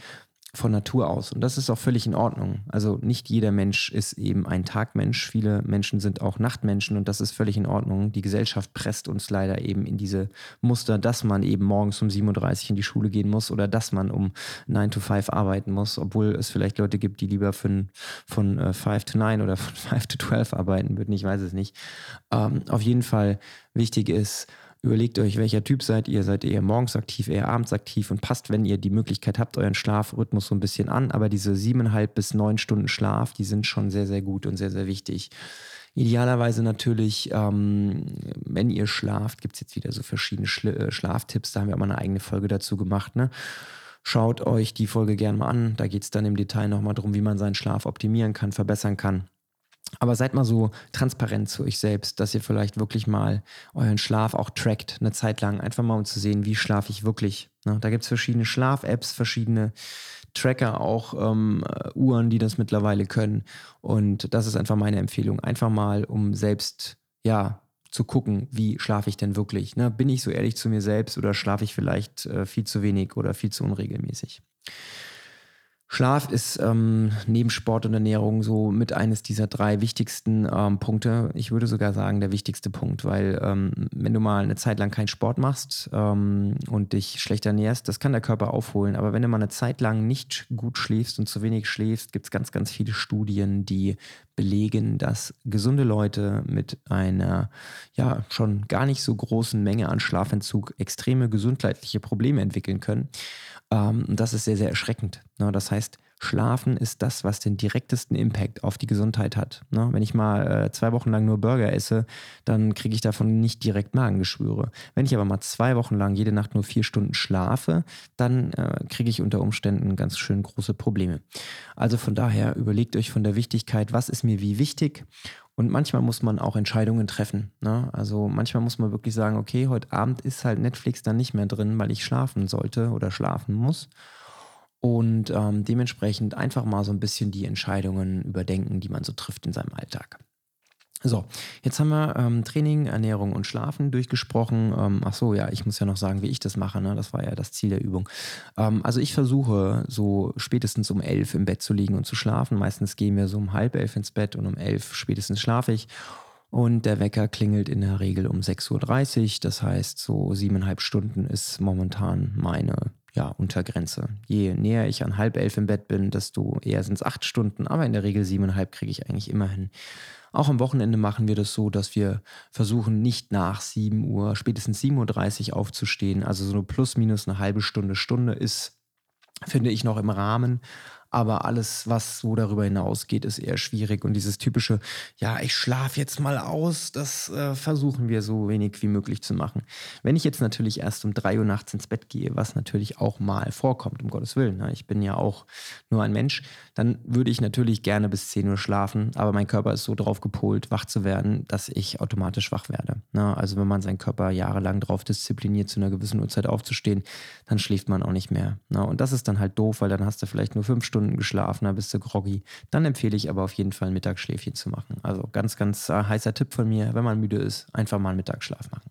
von Natur aus. Und das ist auch völlig in Ordnung. Also nicht jeder Mensch ist eben ein Tagmensch. Viele Menschen sind auch Nachtmenschen und das ist völlig in Ordnung. Die Gesellschaft presst uns leider eben in diese Muster, dass man eben morgens um 7.30 Uhr in die Schule gehen muss oder dass man um 9 to 5 arbeiten muss, obwohl es vielleicht Leute gibt, die lieber von, von äh, 5 to 9 oder von 5 to 12 arbeiten würden. Ich weiß es nicht. Ähm, auf jeden Fall wichtig ist, Überlegt euch, welcher Typ seid ihr. Seid ihr eher morgens aktiv, eher abends aktiv und passt, wenn ihr die Möglichkeit habt, euren Schlafrhythmus so ein bisschen an. Aber diese siebeneinhalb bis neun Stunden Schlaf, die sind schon sehr, sehr gut und sehr, sehr wichtig. Idealerweise natürlich, ähm, wenn ihr schlaft, gibt es jetzt wieder so verschiedene Schla äh, Schlaftipps. Da haben wir auch mal eine eigene Folge dazu gemacht. Ne? Schaut euch die Folge gerne mal an. Da geht es dann im Detail nochmal darum, wie man seinen Schlaf optimieren kann, verbessern kann. Aber seid mal so transparent zu euch selbst, dass ihr vielleicht wirklich mal euren Schlaf auch trackt, eine Zeit lang, einfach mal um zu sehen, wie schlafe ich wirklich. Ne? Da gibt es verschiedene Schlaf-Apps, verschiedene Tracker, auch ähm, Uhren, die das mittlerweile können. Und das ist einfach meine Empfehlung. Einfach mal, um selbst, ja, zu gucken, wie schlafe ich denn wirklich. Ne? Bin ich so ehrlich zu mir selbst oder schlafe ich vielleicht äh, viel zu wenig oder viel zu unregelmäßig? Schlaf ist ähm, neben Sport und Ernährung so mit eines dieser drei wichtigsten ähm, Punkte. Ich würde sogar sagen, der wichtigste Punkt, weil ähm, wenn du mal eine Zeit lang keinen Sport machst ähm, und dich schlecht ernährst, das kann der Körper aufholen. Aber wenn du mal eine Zeit lang nicht gut schläfst und zu wenig schläfst, gibt es ganz, ganz viele Studien, die belegen, dass gesunde Leute mit einer ja schon gar nicht so großen Menge an Schlafentzug extreme gesundheitliche Probleme entwickeln können. Ähm, das ist sehr, sehr erschreckend. Ne? Das heißt, Schlafen ist das, was den direktesten Impact auf die Gesundheit hat. Ne? Wenn ich mal äh, zwei Wochen lang nur Burger esse, dann kriege ich davon nicht direkt Magengeschwüre. Wenn ich aber mal zwei Wochen lang jede Nacht nur vier Stunden schlafe, dann äh, kriege ich unter Umständen ganz schön große Probleme. Also von daher überlegt euch von der Wichtigkeit, was ist mir wie wichtig und manchmal muss man auch Entscheidungen treffen. Ne? Also manchmal muss man wirklich sagen, okay, heute Abend ist halt Netflix dann nicht mehr drin, weil ich schlafen sollte oder schlafen muss. Und ähm, dementsprechend einfach mal so ein bisschen die Entscheidungen überdenken, die man so trifft in seinem Alltag. So, jetzt haben wir ähm, Training, Ernährung und Schlafen durchgesprochen. Ähm, ach so, ja, ich muss ja noch sagen, wie ich das mache. Ne? Das war ja das Ziel der Übung. Ähm, also ich versuche so spätestens um elf im Bett zu liegen und zu schlafen. Meistens gehen wir so um halb elf ins Bett und um elf spätestens schlafe ich. Und der Wecker klingelt in der Regel um 6.30 Uhr. Das heißt, so siebeneinhalb Stunden ist momentan meine ja, Untergrenze. Je näher ich an halb elf im Bett bin, desto eher sind es acht Stunden. Aber in der Regel siebeneinhalb kriege ich eigentlich immer hin. Auch am Wochenende machen wir das so, dass wir versuchen, nicht nach 7 Uhr, spätestens 7.30 Uhr aufzustehen. Also so plus minus eine halbe Stunde, Stunde ist, finde ich, noch im Rahmen. Aber alles, was so darüber hinausgeht, ist eher schwierig. Und dieses typische, ja, ich schlafe jetzt mal aus, das äh, versuchen wir so wenig wie möglich zu machen. Wenn ich jetzt natürlich erst um drei Uhr nachts ins Bett gehe, was natürlich auch mal vorkommt, um Gottes Willen, ne? ich bin ja auch nur ein Mensch, dann würde ich natürlich gerne bis 10 Uhr schlafen. Aber mein Körper ist so drauf gepolt, wach zu werden, dass ich automatisch wach werde. Ne? Also wenn man seinen Körper jahrelang darauf diszipliniert, zu einer gewissen Uhrzeit aufzustehen, dann schläft man auch nicht mehr. Ne? Und das ist dann halt doof, weil dann hast du vielleicht nur fünf Stunden Stunden geschlafen, dann bist du groggy. Dann empfehle ich aber auf jeden Fall ein Mittagsschläfchen zu machen. Also ganz, ganz äh, heißer Tipp von mir, wenn man müde ist, einfach mal einen Mittagsschlaf machen.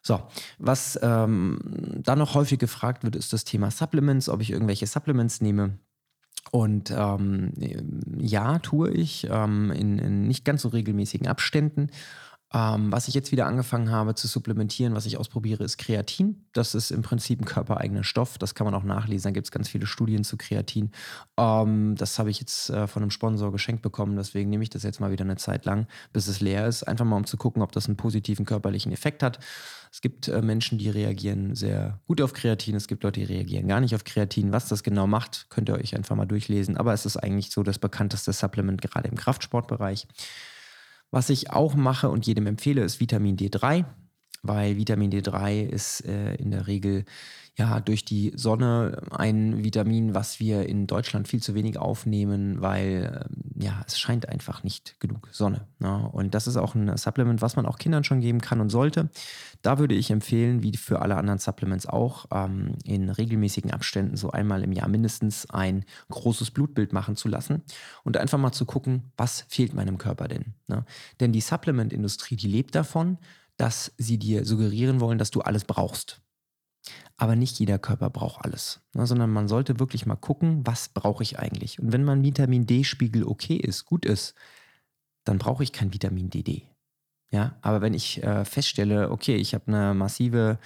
So, was ähm, dann noch häufig gefragt wird, ist das Thema Supplements, ob ich irgendwelche Supplements nehme. Und ähm, ja, tue ich ähm, in, in, nicht ganz so regelmäßigen Abständen. Ähm, was ich jetzt wieder angefangen habe zu supplementieren, was ich ausprobiere, ist Kreatin. Das ist im Prinzip ein körpereigener Stoff. Das kann man auch nachlesen. Da gibt es ganz viele Studien zu Kreatin. Ähm, das habe ich jetzt äh, von einem Sponsor geschenkt bekommen. Deswegen nehme ich das jetzt mal wieder eine Zeit lang, bis es leer ist. Einfach mal, um zu gucken, ob das einen positiven körperlichen Effekt hat. Es gibt äh, Menschen, die reagieren sehr gut auf Kreatin. Es gibt Leute, die reagieren gar nicht auf Kreatin. Was das genau macht, könnt ihr euch einfach mal durchlesen. Aber es ist eigentlich so das bekannteste Supplement gerade im Kraftsportbereich. Was ich auch mache und jedem empfehle, ist Vitamin D3, weil Vitamin D3 ist äh, in der Regel ja durch die Sonne ein Vitamin, was wir in Deutschland viel zu wenig aufnehmen, weil äh, ja es scheint einfach nicht genug Sonne. Ne? Und das ist auch ein Supplement, was man auch Kindern schon geben kann und sollte. Da würde ich empfehlen, wie für alle anderen Supplements auch, ähm, in regelmäßigen Abständen so einmal im Jahr mindestens ein großes Blutbild machen zu lassen und einfach mal zu gucken, was fehlt meinem Körper denn. Ne? Denn die Supplementindustrie, die lebt davon, dass sie dir suggerieren wollen, dass du alles brauchst. Aber nicht jeder Körper braucht alles, ne, sondern man sollte wirklich mal gucken, was brauche ich eigentlich. Und wenn mein Vitamin D-Spiegel okay ist, gut ist, dann brauche ich kein Vitamin DD. Ja, aber wenn ich äh, feststelle, okay, ich habe eine massive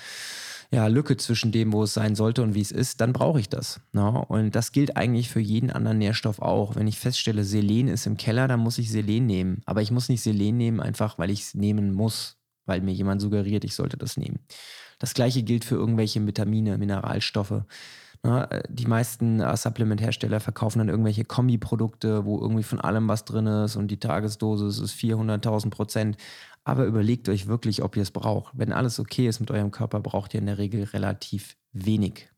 ja, Lücke zwischen dem, wo es sein sollte und wie es ist, dann brauche ich das. Ne? Und das gilt eigentlich für jeden anderen Nährstoff auch. Wenn ich feststelle, Selen ist im Keller, dann muss ich Selen nehmen. Aber ich muss nicht Selen nehmen, einfach weil ich es nehmen muss, weil mir jemand suggeriert, ich sollte das nehmen. Das gleiche gilt für irgendwelche Vitamine, Mineralstoffe. Äh, die meisten äh, Supplement-Hersteller verkaufen dann irgendwelche Kombiprodukte, wo irgendwie von allem was drin ist und die Tagesdosis ist 400.000 Prozent. Aber überlegt euch wirklich, ob ihr es braucht. Wenn alles okay ist mit eurem Körper, braucht ihr in der Regel relativ wenig.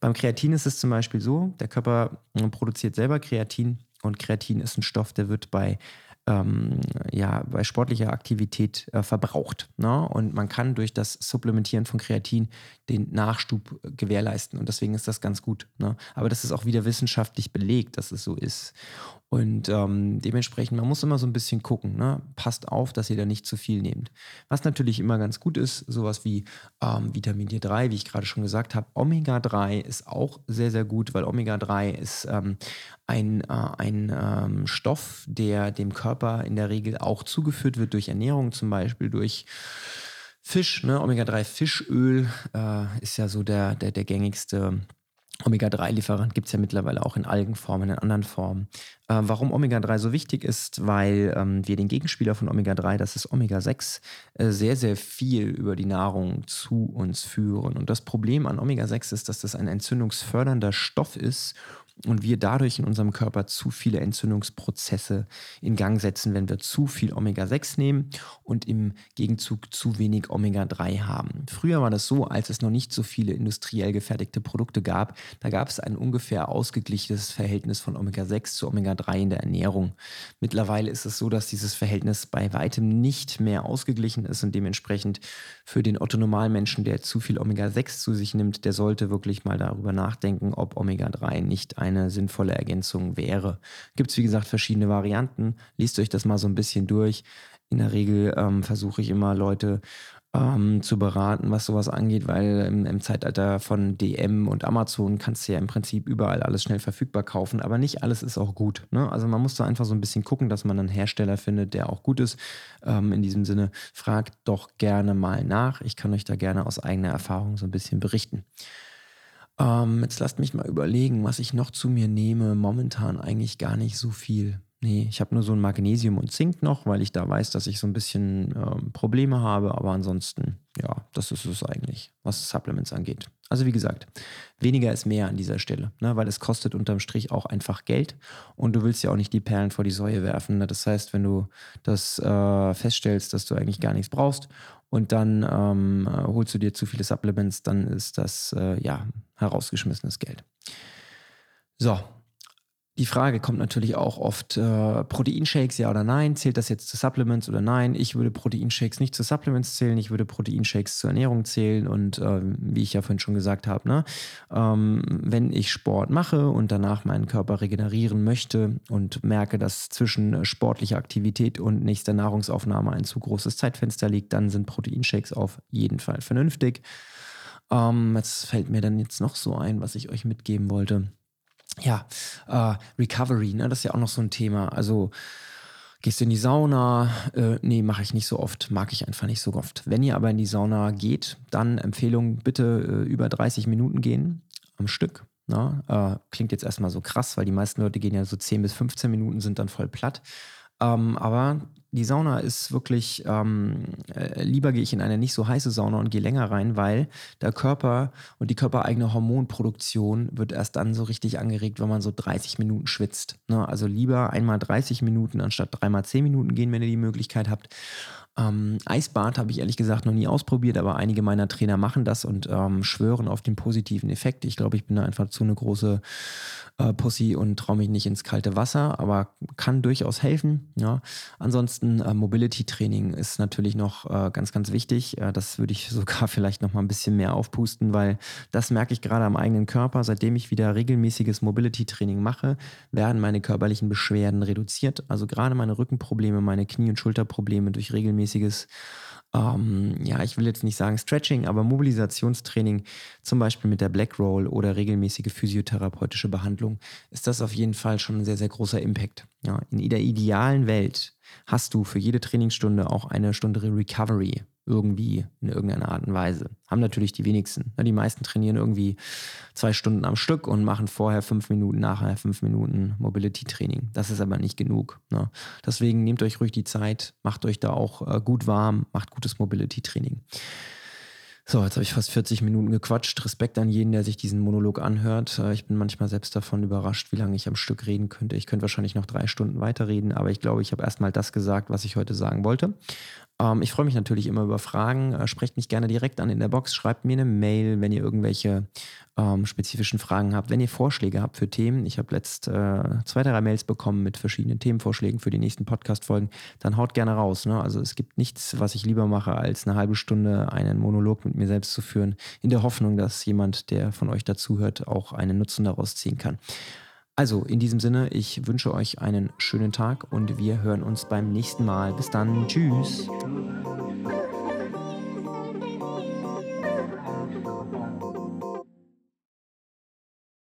Beim Kreatin ist es zum Beispiel so, der Körper äh, produziert selber Kreatin und Kreatin ist ein Stoff, der wird bei ähm, ja, bei sportlicher Aktivität äh, verbraucht. Ne? Und man kann durch das Supplementieren von Kreatin den Nachstub gewährleisten. Und deswegen ist das ganz gut. Ne? Aber das ist auch wieder wissenschaftlich belegt, dass es so ist. Und ähm, dementsprechend, man muss immer so ein bisschen gucken, ne? passt auf, dass ihr da nicht zu viel nehmt. Was natürlich immer ganz gut ist, sowas wie ähm, Vitamin D3, wie ich gerade schon gesagt habe. Omega-3 ist auch sehr, sehr gut, weil Omega-3 ist ähm, ein, äh, ein ähm, Stoff, der dem Körper in der Regel auch zugeführt wird durch Ernährung, zum Beispiel durch Fisch, ne? Omega-3-Fischöl äh, ist ja so der, der, der gängigste Omega-3-Lieferant gibt es ja mittlerweile auch in Algenformen, in anderen Formen. Äh, warum Omega-3 so wichtig ist, weil ähm, wir den Gegenspieler von Omega-3, das ist Omega-6, äh, sehr, sehr viel über die Nahrung zu uns führen. Und das Problem an Omega-6 ist, dass das ein entzündungsfördernder Stoff ist und wir dadurch in unserem Körper zu viele Entzündungsprozesse in Gang setzen, wenn wir zu viel Omega-6 nehmen und im Gegenzug zu wenig Omega-3 haben. Früher war das so, als es noch nicht so viele industriell gefertigte Produkte gab, da gab es ein ungefähr ausgeglichenes Verhältnis von Omega-6 zu Omega-3 in der Ernährung. Mittlerweile ist es so, dass dieses Verhältnis bei weitem nicht mehr ausgeglichen ist und dementsprechend für den Otto-Normalmenschen, der zu viel Omega-6 zu sich nimmt, der sollte wirklich mal darüber nachdenken, ob Omega-3 nicht ein eine sinnvolle Ergänzung wäre. Gibt es, wie gesagt, verschiedene Varianten. Lest euch das mal so ein bisschen durch. In der Regel ähm, versuche ich immer Leute ähm, zu beraten, was sowas angeht, weil im, im, Zeitalter von DM und Amazon kannst du ja im Prinzip überall alles schnell verfügbar kaufen, aber nicht alles ist auch gut. Ne? Also man muss da einfach so ein bisschen gucken, dass man einen Hersteller findet, der auch gut ist. Ähm, in diesem Sinne, fragt doch gerne mal nach. Ich kann euch da gerne aus eigener Erfahrung so ein bisschen berichten. Ähm, jetzt lasst mich mal überlegen, was ich noch zu mir nehme. Momentan eigentlich gar nicht so viel. Nee, ich habe nur so ein Magnesium und Zink noch, weil ich da weiß, dass ich so ein bisschen ähm, Probleme habe. Aber ansonsten, ja, das ist es eigentlich, was Supplements angeht. Also wie gesagt, weniger ist mehr an dieser Stelle, ne? weil es kostet unterm Strich auch einfach Geld und du willst ja auch nicht die Perlen vor die Säue werfen. Ne? Das heißt, wenn du das äh, feststellst, dass du eigentlich gar nichts brauchst und dann ähm, äh, holst du dir zu viele Supplements, dann ist das äh, ja herausgeschmissenes Geld. So, die Frage kommt natürlich auch oft, äh, Proteinshakes ja oder nein, zählt das jetzt zu Supplements oder nein? Ich würde Proteinshakes nicht zu Supplements zählen, ich würde Proteinshakes zur Ernährung zählen und äh, wie ich ja vorhin schon gesagt habe, ne, ähm, wenn ich Sport mache und danach meinen Körper regenerieren möchte und merke, dass zwischen sportlicher Aktivität und nächster Nahrungsaufnahme ein zu großes Zeitfenster liegt, dann sind Proteinshakes auf jeden Fall vernünftig. Ähm, jetzt fällt mir dann jetzt noch so ein, was ich euch mitgeben wollte ja, äh, Recovery, ne, das ist ja auch noch so ein Thema. Also gehst du in die Sauna? Äh, nee, mache ich nicht so oft, mag ich einfach nicht so oft. Wenn ihr aber in die Sauna geht, dann Empfehlung, bitte äh, über 30 Minuten gehen am Stück. Na, ne? äh, klingt jetzt erstmal so krass, weil die meisten Leute gehen ja so 10 bis 15 Minuten, sind dann voll platt. Ähm, aber die Sauna ist wirklich, ähm, äh, lieber gehe ich in eine nicht so heiße Sauna und gehe länger rein, weil der Körper und die körpereigene Hormonproduktion wird erst dann so richtig angeregt, wenn man so 30 Minuten schwitzt. Ne? Also lieber einmal 30 Minuten anstatt dreimal 10 Minuten gehen, wenn ihr die Möglichkeit habt. Ähm, Eisbad habe ich ehrlich gesagt noch nie ausprobiert, aber einige meiner Trainer machen das und ähm, schwören auf den positiven Effekt. Ich glaube, ich bin da einfach zu eine große äh, Pussy und traue mich nicht ins kalte Wasser, aber kann durchaus helfen. Ja. Ansonsten äh, Mobility Training ist natürlich noch äh, ganz, ganz wichtig. Äh, das würde ich sogar vielleicht noch mal ein bisschen mehr aufpusten, weil das merke ich gerade am eigenen Körper. Seitdem ich wieder regelmäßiges Mobility Training mache, werden meine körperlichen Beschwerden reduziert. Also gerade meine Rückenprobleme, meine Knie- und Schulterprobleme durch regelmäßiges, ähm, ja, ich will jetzt nicht sagen Stretching, aber Mobilisationstraining, zum Beispiel mit der Black Roll oder regelmäßige physiotherapeutische Behandlung, ist das auf jeden Fall schon ein sehr, sehr großer Impact. Ja, in der idealen Welt hast du für jede Trainingsstunde auch eine Stunde Recovery irgendwie in irgendeiner Art und Weise. Haben natürlich die wenigsten. Die meisten trainieren irgendwie zwei Stunden am Stück und machen vorher fünf Minuten, nachher fünf Minuten Mobility-Training. Das ist aber nicht genug. Ne? Deswegen nehmt euch ruhig die Zeit, macht euch da auch äh, gut warm, macht gutes Mobility-Training. So, jetzt habe ich fast 40 Minuten gequatscht. Respekt an jeden, der sich diesen Monolog anhört. Äh, ich bin manchmal selbst davon überrascht, wie lange ich am Stück reden könnte. Ich könnte wahrscheinlich noch drei Stunden weiterreden, aber ich glaube, ich habe erstmal das gesagt, was ich heute sagen wollte. Ähm, ich freue mich natürlich immer über Fragen. Äh, sprecht mich gerne direkt an in der Box. Schreibt mir eine Mail, wenn ihr irgendwelche ähm, spezifischen Fragen habt. Wenn ihr Vorschläge habt für Themen, ich habe letzt äh, zwei, drei Mails bekommen mit verschiedenen Themenvorschlägen für die nächsten Podcast-Folgen, dann haut gerne raus. Ne? Also es gibt nichts, was ich lieber mache, als eine halbe Stunde einen Monolog mit mir selbst zu führen, in der Hoffnung, dass jemand, der von euch dazuhört, auch einen Nutzen daraus ziehen kann. Also in diesem Sinne, ich wünsche euch einen schönen Tag und wir hören uns beim nächsten Mal. Bis dann. Tschüss.